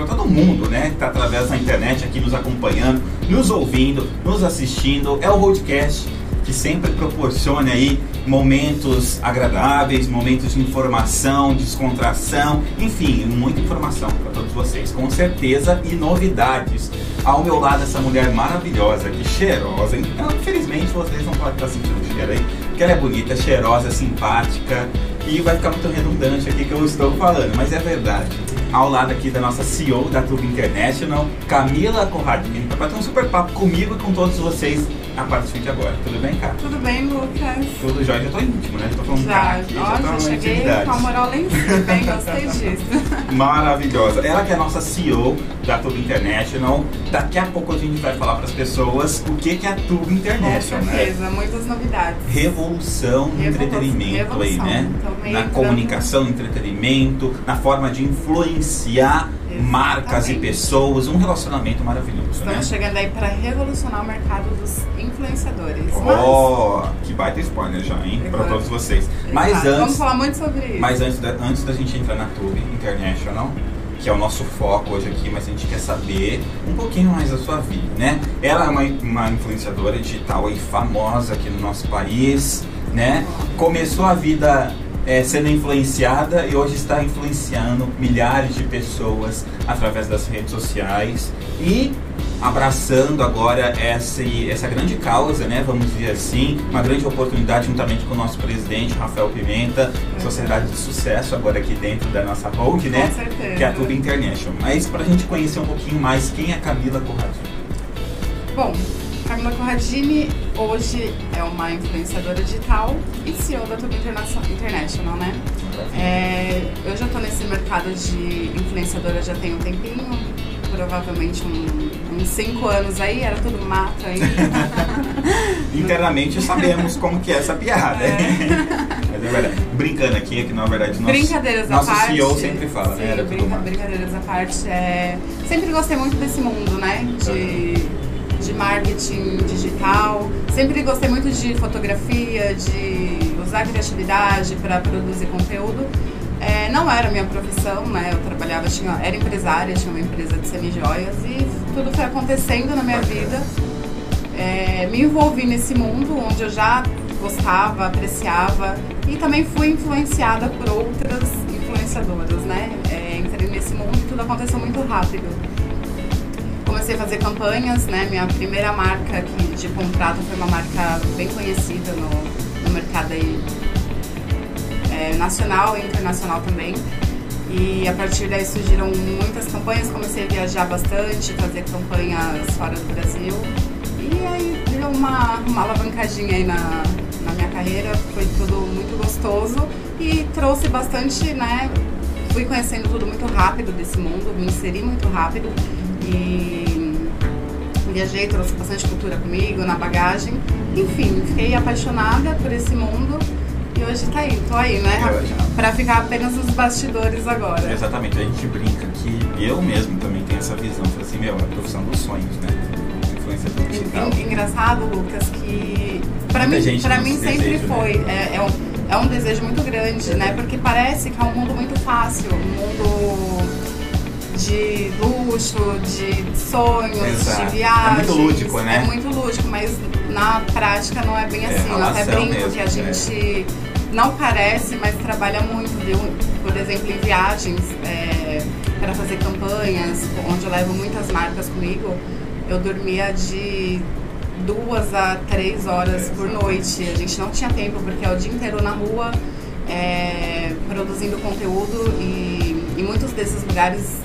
para todo mundo, né? Que está através da internet aqui nos acompanhando, nos ouvindo, nos assistindo. É o Roadcast que sempre proporcione aí momentos agradáveis, momentos de informação, descontração, enfim, muita informação para todos vocês, com certeza e novidades. Ao meu lado essa mulher maravilhosa, que cheirosa, então, infelizmente vocês não podem estar sentindo o cheiro aí, porque ela é bonita, cheirosa, simpática e vai ficar muito redundante aqui que eu estou falando, mas é verdade. Ao lado aqui da nossa CEO da Tube International, Camila Conradini, para ter um super papo comigo e com todos vocês a partir de agora. Tudo bem, cara? Tudo bem, Lucas? Tudo jóia, já tô íntimo, né? Já tô falando já, aqui, ó, já, tô já cheguei com a moral lá em cima, bem, gostei disso. Maravilhosa. Ela que é a nossa CEO da Tube International. Daqui a pouco a gente vai falar para as pessoas o que, que é a Tube International, Com né? certeza, né? muitas novidades. Revolução no entretenimento revolução. aí, né? Então, na comunicação, entretenimento, na forma de influenciar. Marcas e pessoas, um relacionamento maravilhoso. Estamos né? chegando aí para revolucionar o mercado dos influenciadores. Oh, mas... que baita spoiler já, hein? Para todos vocês. Exato. Mas antes, Vamos falar muito sobre isso. Mas antes da, antes da gente entrar na Tube International, que é o nosso foco hoje aqui, mas a gente quer saber um pouquinho mais da sua vida, né? Ela é uma, uma influenciadora digital aí famosa aqui no nosso país, né? Começou a vida é, sendo influenciada e hoje está influenciando milhares de pessoas através das redes sociais e abraçando agora essa, essa grande causa, né, vamos dizer assim, uma grande oportunidade juntamente com o nosso presidente Rafael Pimenta, Sociedade de Sucesso agora aqui dentro da nossa hold, né, que é a Tudo International. Mas para a gente conhecer um pouquinho mais quem é Camila Corradini. Bom, Camila Corradini hoje é uma influenciadora digital e CEO da Tudo International, né? É, eu já estou nesse mercado de influenciadora já tem um tempinho, provavelmente um, uns 5 anos aí, era tudo mato aí. Internamente sabemos como que é essa piada. É. Mas é verdade. Brincando aqui, é que na verdade nosso, brincadeiras nosso à parte, CEO sempre fala, sim, né? Era brinca, brincadeiras à parte. É, sempre gostei muito desse mundo, né? De, de marketing digital. Sempre gostei muito de fotografia, de usar criatividade para produzir conteúdo. É, não era minha profissão, né? Eu trabalhava, tinha, era empresária, tinha uma empresa de semijoias e tudo foi acontecendo na minha vida. É, me envolvi nesse mundo onde eu já gostava, apreciava e também fui influenciada por outras influenciadoras, né? É, entrei nesse mundo e tudo aconteceu muito rápido. Comecei a fazer campanhas, né? Minha primeira marca aqui de contrato foi uma marca bem conhecida no mercado aí é, nacional e internacional também. E a partir daí surgiram muitas campanhas, comecei a viajar bastante, fazer campanhas fora do Brasil. E aí deu uma, uma alavancadinha aí na, na minha carreira, foi tudo muito gostoso e trouxe bastante, né? Fui conhecendo tudo muito rápido desse mundo, me inseri muito rápido e viajei, trouxe bastante cultura comigo na bagagem. Enfim, fiquei apaixonada por esse mundo e hoje tá aí, tô aí, né? Pra ficar apenas nos bastidores agora. Exatamente, a gente brinca que eu mesmo também tenho essa visão. Falei assim, meu, é a profissão dos sonhos, né? Influência digital. Engraçado, Lucas, que pra Muita mim, pra mim sempre desejo, né? foi. Né? É, é, um, é um desejo muito grande, né? Porque parece que é um mundo muito fácil, um mundo de luxo, de sonhos, Exato. de viagens. É muito lúdico, né? É muito lúdico, mas na prática não é bem é, assim. Eu até brinco mesmo, que a gente não parece, mas trabalha muito, viu? Por exemplo, em viagens, é, para fazer campanhas, onde eu levo muitas marcas comigo, eu dormia de duas a três horas por noite. A gente não tinha tempo, porque é o dia inteiro na rua, é, produzindo conteúdo e em muitos desses lugares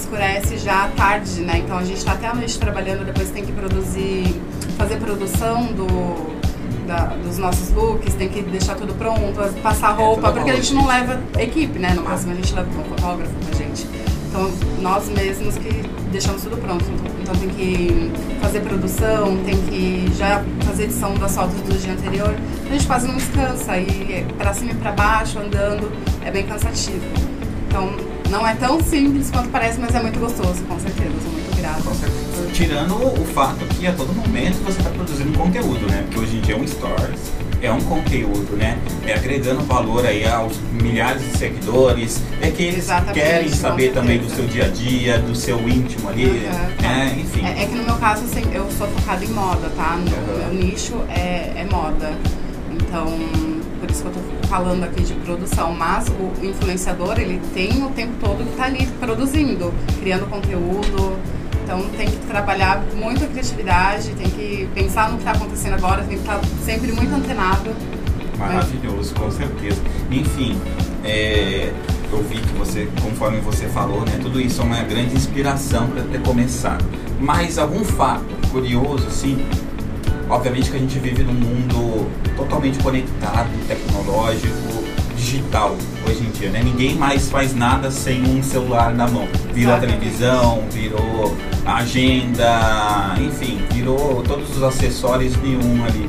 escurece já à tarde, né? Então a gente está até a noite trabalhando, depois tem que produzir, fazer produção do da, dos nossos looks, tem que deixar tudo pronto, passar é, roupa, é, porque a gente não leva equipe, né? No máximo a gente leva um fotógrafo com a gente. Então nós mesmos que deixamos tudo pronto. Então tem que fazer produção, tem que já fazer edição das fotos do dia anterior. A gente quase não descansa e para cima e para baixo, andando, é bem cansativo. Então não é tão simples quanto parece, mas é muito gostoso, com certeza. Sou muito grata. Com certeza tirando o fato que a todo momento você está produzindo conteúdo, né? Porque hoje em dia é um stories, é um conteúdo, né? É agregando valor aí aos milhares de seguidores, é que eles Exatamente, querem saber também do seu dia a dia, do seu íntimo ali, Uhum. né? Enfim. É, é que no meu caso assim, eu sou focada em moda, tá? No Uhum. meu nicho é, é moda. Então, por isso que eu tô falando aqui de produção. Mas o influenciador, ele tem o tempo todo que tá ali produzindo, criando conteúdo. Então tem que trabalhar muito a criatividade, tem que pensar no que está acontecendo agora, tem que estar sempre muito antenado. Maravilhoso, com certeza. Enfim, é, eu vi que você, conforme você falou, né, tudo isso é uma grande inspiração para ter começado. Mas algum fato curioso, assim, obviamente que a gente vive num mundo totalmente conectado, tecnológico, digital hoje em dia, né? Ninguém mais faz nada sem um celular na mão. Virou a televisão, virou a agenda, enfim, virou todos os acessórios de um ali,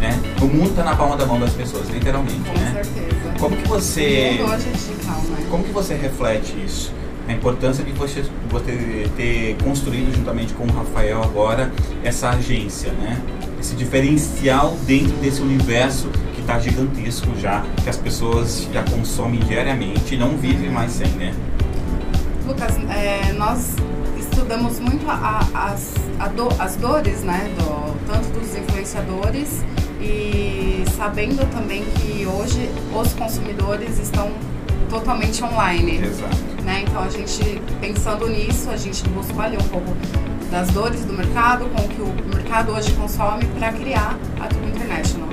né? O mundo tá na palma da mão das pessoas, literalmente, Com né? certeza. Como que você digital, né? como que você reflete isso? A importância de você, você ter construído juntamente com o Rafael agora essa agência, né? Esse diferencial dentro desse universo que está gigantesco já, que as pessoas já consomem diariamente e não vivem mais sem, né? Lucas, é, nós estudamos muito a- as, a do- as dores, né, do, tanto dos influenciadores e sabendo também que hoje os consumidores estão totalmente online, Exato. né? Então a gente pensando nisso, a gente buscou ali um pouco das dores do mercado, com o que o mercado hoje consome para criar a Tubo International.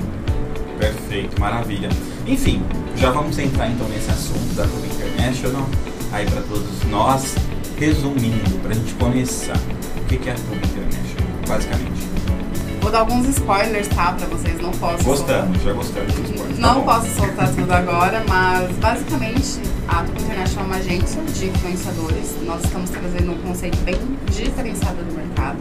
Perfeito, maravilha. Enfim, já vamos entrar então nesse assunto da Clube International, aí para todos nós. Resumindo, para a gente começar, o que é a Clube International, basicamente? Vou dar alguns spoilers, tá? Para vocês não posso Gostamos, já gostamos dos. Não tá bom. posso soltar tudo agora, mas basicamente a Tubo International é uma agência de influenciadores. Nós estamos trazendo um conceito bem diferenciado do mercado.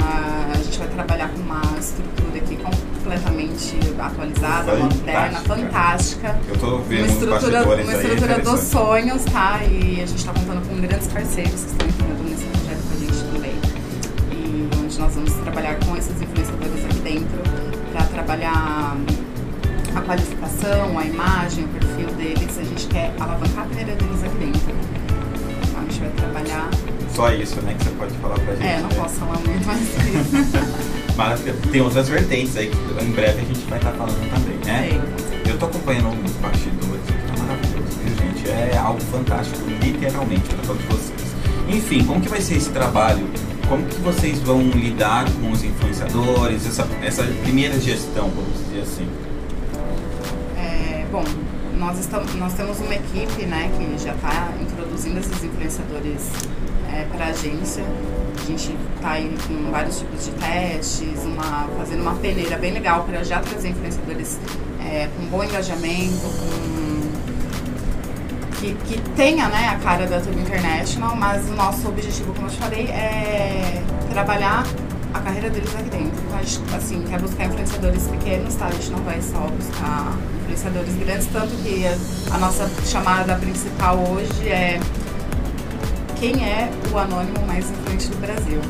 Ah, a gente vai trabalhar com uma estrutura aqui completamente atualizada, moderna, Fantástica. Eu tô Uma vendo uns estrutura, uma aí, estrutura dos sonhos, tá? E a gente está contando com grandes parceiros que estão entrando nesse projeto com a gente também. Onde nós vamos trabalhar com esses influenciadores aqui dentro para trabalhar a qualificação, a imagem, o perfil deles. A gente quer alavancar a carreira deles aqui dentro. Então a gente vai trabalhar. Só isso, né, que você pode falar pra gente. É, não né? posso falar muito mais isso. Mas tem outras vertentes aí que em breve a gente vai estar falando também, né? Eu tô acompanhando alguns bastidores aqui, tá maravilhoso, viu, gente? É algo fantástico, literalmente, para todos vocês. Enfim, como que vai ser esse trabalho? Como que vocês vão lidar com os influenciadores, essa, essa primeira gestão, vamos dizer assim? É, bom, nós, estamos, nós temos uma equipe né, que já está introduzindo esses influenciadores para a agência. A gente está aí com vários tipos de testes, uma, fazendo uma peneira bem legal para já trazer influenciadores é, com bom engajamento, com, que, que tenha né, a cara da Tube International, mas o nosso objetivo, como eu te falei, é trabalhar a carreira deles aqui dentro. Então a gente assim, quer buscar influenciadores pequenos, tá? A gente não vai só buscar influenciadores grandes, tanto que a, a nossa chamada principal hoje é quem é o anônimo mais influente do Brasil.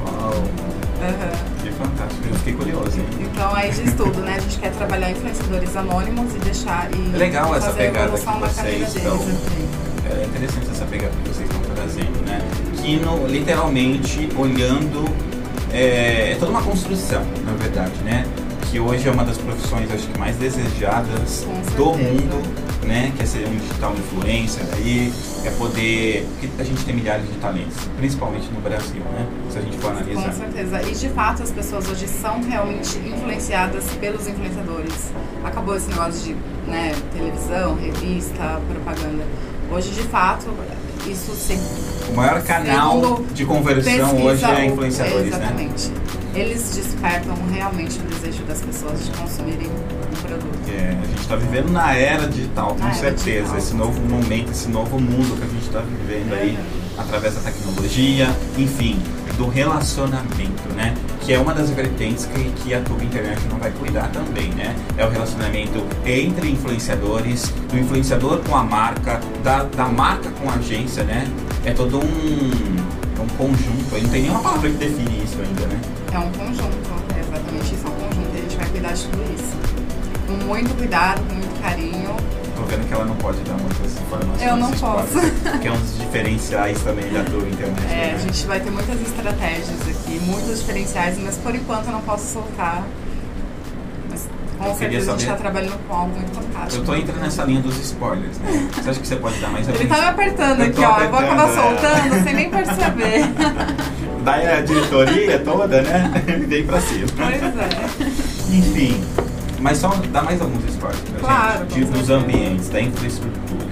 Uau, Uhum. que fantástico, eu fiquei curioso, hein? Então aí diz tudo, né? A gente quer trabalhar influenciadores anônimos e deixar e legal essa pegada que vocês estão- aqui. É interessante essa pegada que vocês estão trazendo, né? Que no- literalmente olhando é, é toda uma construção, na verdade, né? Que hoje é uma das profissões acho que mais desejadas do mundo, né? Que é ser um digital influencer aí, é poder. Porque a gente tem milhares de talentos, principalmente no Brasil, né? Se a gente for analisar. Com certeza. E de fato as pessoas hoje são realmente influenciadas pelos influenciadores. Acabou esse negócio de né, televisão, revista, propaganda. Hoje, de fato, isso se O maior canal Segundo de conversão hoje é influenciadores, né? Exatamente. Eles despertam realmente o desejo das pessoas de consumirem um produto. É, a gente está vivendo na era digital, com Na certeza. digital. Esse novo momento, esse novo mundo que a gente está vivendo aí, através da tecnologia, enfim, do relacionamento, né? Que é uma das vertentes que, que a Tube International vai cuidar também, né? É o relacionamento entre influenciadores, do influenciador com a marca, da, da marca com a agência, né? É todo um, é um conjunto. Não tem nenhuma palavra que define isso ainda, né? É um conjunto, é exatamente isso, é um conjunto. A gente vai cuidar de tudo isso. Com muito cuidado, com muito carinho. Tô vendo que ela não pode dar muitas informações. Eu não posso. Que é um dos diferenciais também da tua internet. É, né? a gente vai ter muitas estratégias aqui, muitos diferenciais, mas por enquanto eu não posso soltar. Mas com Eu certeza a gente saber- está trabalhando com algo muito fantástico. Eu tô entrando nessa linha dos spoilers, né? Você acha que você pode dar mais Ele tá me apertando Eu aqui, ó. Eu vou acabar apertando, é. soltando sem nem perceber. Daí a diretoria toda, né? Vem pra cima. pois é. Enfim, mas só dá mais alguns spoilers pra Claro, gente. Tipo, dos certeza. ambientes, da infraestrutura,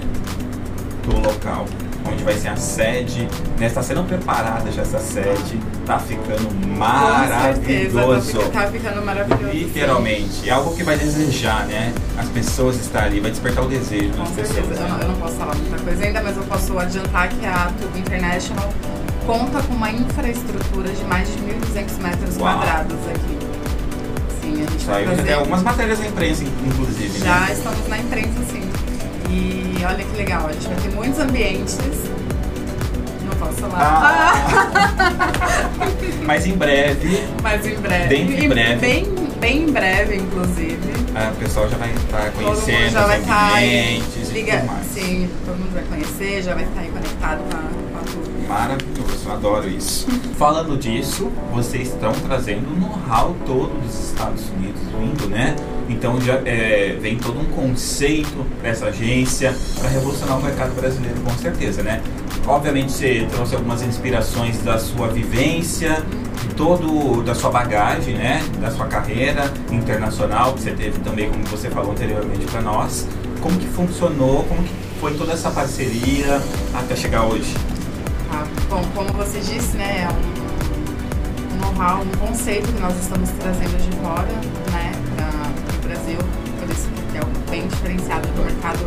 do local, onde vai ser a sede. Né? Está sendo preparada já essa sede. Tá ficando Com certeza, tá maravilhoso. tá ficando maravilhoso. Literalmente. É algo que vai desejar, né? As pessoas estar ali, vai despertar o desejo Com nas certeza. pessoas. Eu não, né? eu não posso falar muita coisa ainda, mas eu posso adiantar que a Tube International conta com uma infraestrutura de mais de 1.200 metros Uau. quadrados aqui. Sim, a gente Saiu fazer... tem algumas matérias da imprensa, inclusive, Já né? estamos na imprensa, sim. E olha que legal, a gente vai ter muitos ambientes. Não posso falar. Ah. Mas em breve, Mas em breve. Bem em breve. Bem, bem em breve, inclusive. a o pessoal já vai estar mundo conhecendo já os ambientes e Liga, sim, todo mundo vai conhecer, já vai estar aí conectado com a, com a Tube. Maravilhoso, adoro isso. Falando disso, vocês estão trazendo o know-how todo dos Estados Unidos vindo, né? Então já é, vem todo um conceito para essa agência para revolucionar o mercado brasileiro, com certeza, né? Obviamente você trouxe algumas inspirações da sua vivência, de todo da sua bagagem, né? Da sua carreira internacional que você teve também, como você falou anteriormente para nós. Como que funcionou? Como que foi toda essa parceria até chegar hoje? Tá? Bom, como você disse, né, é um, um know-how, um conceito que nós estamos trazendo de fora, né, para o Brasil, por isso que é algo bem diferenciado do mercado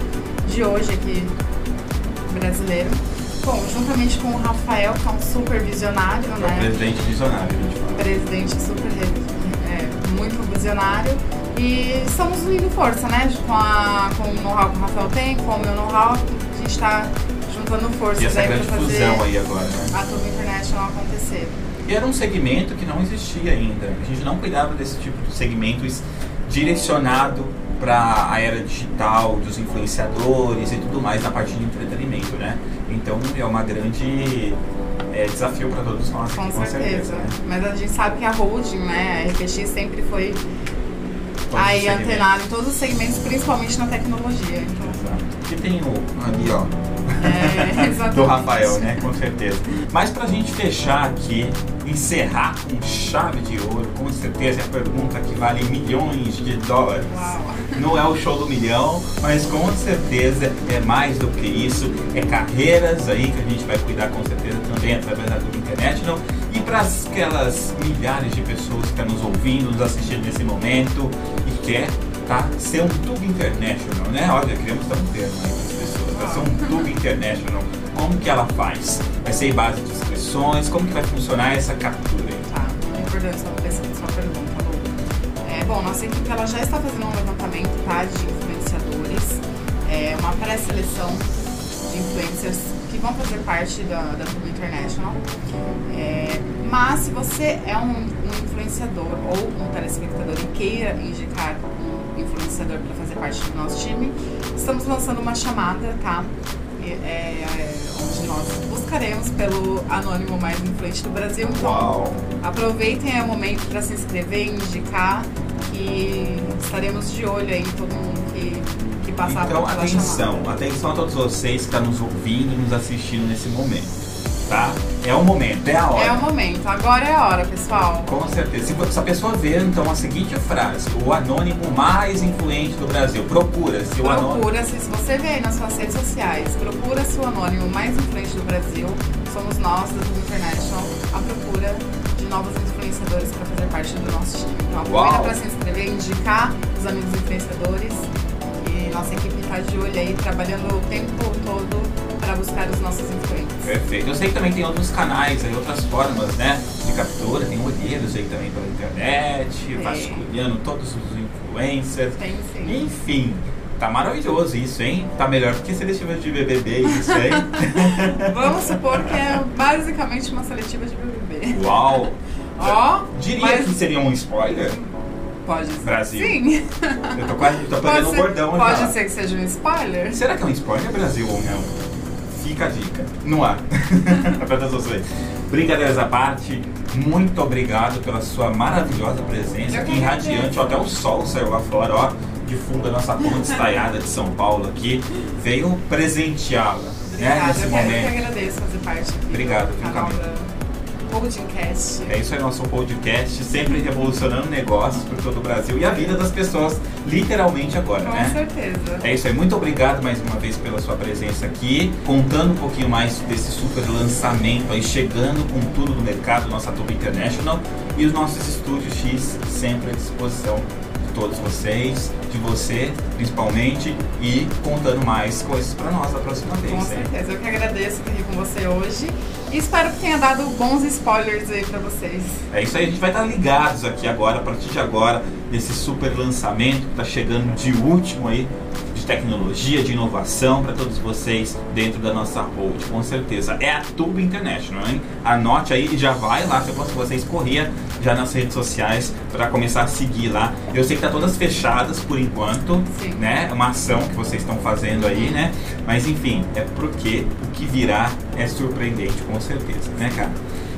de hoje aqui brasileiro. Bom, juntamente com o Rafael, que é um super visionário, É né, presidente visionário, a gente fala. presidente super é, muito visionário e estamos unindo força, né? Com, a, com o know-how que o Rafael tem, com o meu know-how, a gente está juntando forças E essa aí grande para fazer fusão aí agora, né? a Tube International acontecer. E era um segmento que não existia ainda. A gente não cuidava desse tipo de segmentos direcionado para a era digital, dos influenciadores e tudo mais na parte de entretenimento, né? Então é uma grande é, desafio para todos nós, Com, com certeza. né? Mas a gente sabe que a holding, né, a RPX sempre foi aí antenada em todos os segmentos, principalmente na tecnologia. Então, Exato. E tem o ali, ó, é, do Rafael, né? Com certeza. Mas pra gente fechar aqui, encerrar com chave de ouro, com certeza é a pergunta que vale milhões de dólares. Uau. Não é o show do milhão, mas com certeza é mais do que isso. É carreiras aí que a gente vai cuidar com certeza também através da Tube International. E para aquelas milhares de pessoas que estão nos ouvindo, nos assistindo nesse momento quer tá, ser um Tube International, né? Olha, criamos um termo aí para as pessoas. Vai ser um Tube International. Como que ela faz? Vai ser em base de inscrições? Como que vai funcionar essa captura aí? Tá, é importante sua, sua pergunta, Lu. É, bom, nossa equipe ela já está fazendo um levantamento tá, de influenciadores, é, uma pré-seleção de influencers que vão fazer parte da, da Tubo International. É, mas se você é um, um influenciador ou um telespectador e queira indicar um influenciador para fazer parte do nosso time, estamos lançando uma chamada, tá? É, é, onde nós buscaremos pelo anônimo mais influente do Brasil. Então, Uau! Aproveitem aí o momento para se inscrever, indicar e estaremos de olho aí em todo mundo que, que passar Então, atenção, atenção a todos vocês que estão nos ouvindo e nos assistindo nesse momento, tá? É o momento, é a hora. É o momento, agora é a hora, pessoal. Com certeza. Se se a pessoa ver, então, a seguinte frase, o anônimo mais influente do Brasil, procura-se o anônimo. Procura-se, se você vê aí nas suas redes sociais, procura-se o anônimo mais influente do Brasil. Somos nós, da Tubo International, à procura de novos influenciadores para fazer parte do nosso time. Então aproveita para se inscrever, indicar os amigos influenciadores. Nossa equipe está de olho aí, trabalhando o tempo todo para buscar os nossos influentes. Perfeito. Eu sei que também tem outros canais, aí, outras formas, né, de captura. Tem olheiros aí também pela internet, vasculhando todos os influencers. Tem sim. Enfim, tá maravilhoso isso, hein? Tá melhor do que seletiva de BBB isso, hein? Vamos supor que é basicamente uma seletiva de BBB. Uau! Ó, Diria mas- que seria um spoiler? Pode ser. Brasil. Sim. Eu tô quase tô pegando um bordão pode já. ser que seja um spoiler. Será que é um spoiler Brasil ou não? Fica a dica. No ar. pra todos vocês. Brincadeiras à parte, muito obrigado pela sua maravilhosa presença que em agradeço. Radiante. Ó, Até o sol saiu lá fora, ó. De fundo a nossa ponte estaiada de São Paulo aqui. Veio presenteá-la né, nesse eu, quero, eu momento. que agradeço fazer parte Obrigado, do canal Camila? da Podcast. É isso aí, nosso podcast, sempre revolucionando negócios por todo o Brasil e a vida das pessoas, literalmente agora, Com né? certeza. É isso aí, muito obrigado mais uma vez pela sua presença aqui, contando um pouquinho mais desse super lançamento aí, chegando com tudo no mercado, nossa Tuba International e os nossos estúdios X sempre à disposição de todos vocês, de você principalmente, e contando mais coisas para nós da próxima vez. Com hein? certeza. Eu que agradeço aqui com você hoje. Espero que tenha dado bons spoilers aí pra vocês. É isso aí, a gente vai estar ligados aqui agora, a partir de agora, nesse super lançamento que está chegando de último aí, de tecnologia, de inovação para todos vocês dentro da nossa hold, com certeza. É a Tube International, hein? Anote aí e já vai lá, se eu fosse vocês, corria já nas redes sociais para começar a seguir lá. Eu sei que tá todas fechadas por enquanto, Sim. né? É uma ação que vocês estão fazendo aí, né? Mas enfim, é porque que virá é surpreendente, com certeza, né, cara?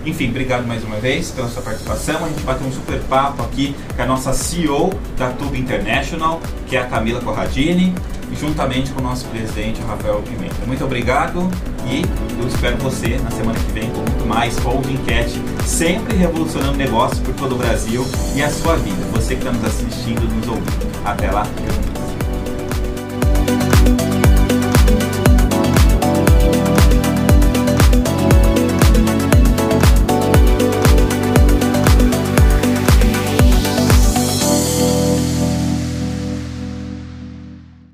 Enfim, obrigado mais uma vez pela sua participação. A gente bateu um super papo aqui com a nossa CEO da Tube International, que é a Camila Corradini, juntamente com o nosso presidente, Rafael Pimenta. Muito obrigado e eu espero você na semana que vem com muito mais Holding Cat, sempre revolucionando negócios por todo o Brasil e a sua vida. Você que está nos assistindo, nos ouvindo. Até lá.